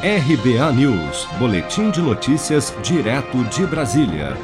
RBA News, Boletim de Notícias, direto de Brasília.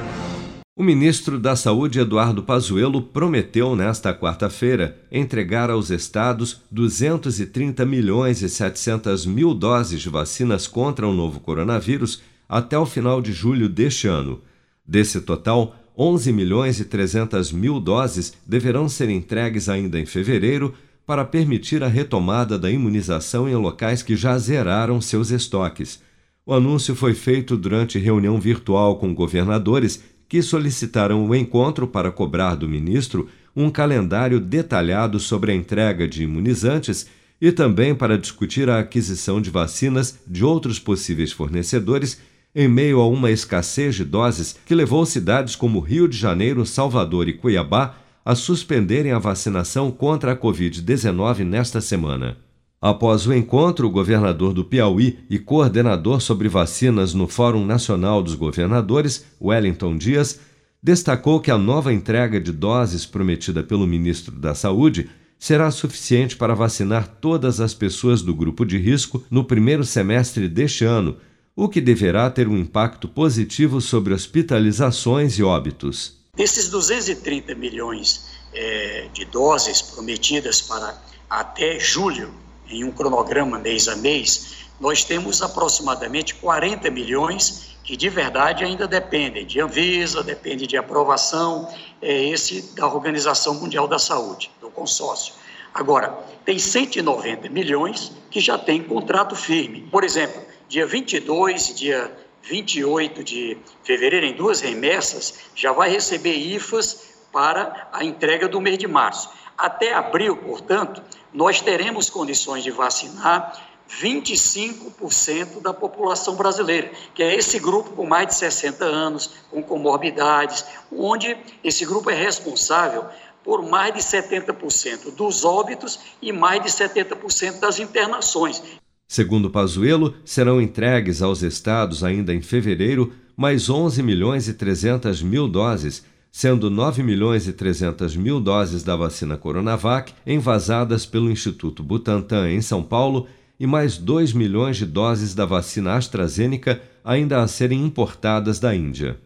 O ministro da Saúde, Eduardo Pazuello, prometeu nesta quarta-feira entregar aos estados 230 milhões e 700 mil doses de vacinas contra o novo coronavírus até o final de julho deste ano. Desse total, 11 milhões e 300 mil doses deverão ser entregues ainda em fevereiro para permitir a retomada da imunização em locais que já zeraram seus estoques. O anúncio foi feito durante reunião virtual com governadores que solicitaram o encontro para cobrar do ministro um calendário detalhado sobre a entrega de imunizantes e também para discutir a aquisição de vacinas de outros possíveis fornecedores em meio a uma escassez de doses que levou cidades como Rio de Janeiro, Salvador e Cuiabá a suspenderem a vacinação contra a Covid-19 nesta semana. Após o encontro, o governador do Piauí e coordenador sobre vacinas no Fórum Nacional dos Governadores, Wellington Dias, destacou que a nova entrega de doses prometida pelo ministro da Saúde será suficiente para vacinar todas as pessoas do grupo de risco no primeiro semestre deste ano, o que deverá ter um impacto positivo sobre hospitalizações e óbitos. Desses 230 milhões é, de doses prometidas para até julho, em um cronograma mês a mês, nós temos aproximadamente 40 milhões que de verdade ainda dependem de Anvisa, depende de aprovação, é esse da Organização Mundial da Saúde, do consórcio. Agora, tem 190 milhões que já tem contrato firme. Por exemplo, dia 22 dia 28 de fevereiro, em duas remessas, já vai receber IFAs para a entrega do mês de março. Até abril, portanto, nós teremos condições de vacinar 25% da população brasileira, que é esse grupo com mais de 60 anos, com comorbidades, onde esse grupo é responsável por mais de 70% dos óbitos e mais de 70% das internações. Segundo Pazuello, serão entregues aos estados ainda em fevereiro mais 11 milhões e 300 mil doses, sendo 9 milhões e 300 mil doses da vacina Coronavac envasadas pelo Instituto Butantan em São Paulo e mais 2 milhões de doses da vacina AstraZeneca ainda a serem importadas da Índia.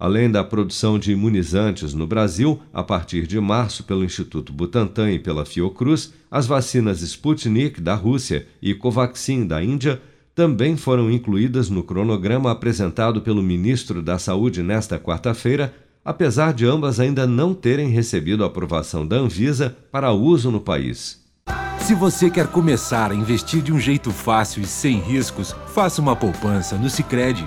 Além da produção de imunizantes no Brasil, a partir de março pelo Instituto Butantan e pela Fiocruz, as vacinas Sputnik da Rússia e Covaxin da Índia também foram incluídas no cronograma apresentado pelo ministro da Saúde nesta quarta-feira, apesar de ambas ainda não terem recebido a aprovação da Anvisa para uso no país. Se você quer começar a investir de um jeito fácil e sem riscos, faça uma poupança no Sicredi.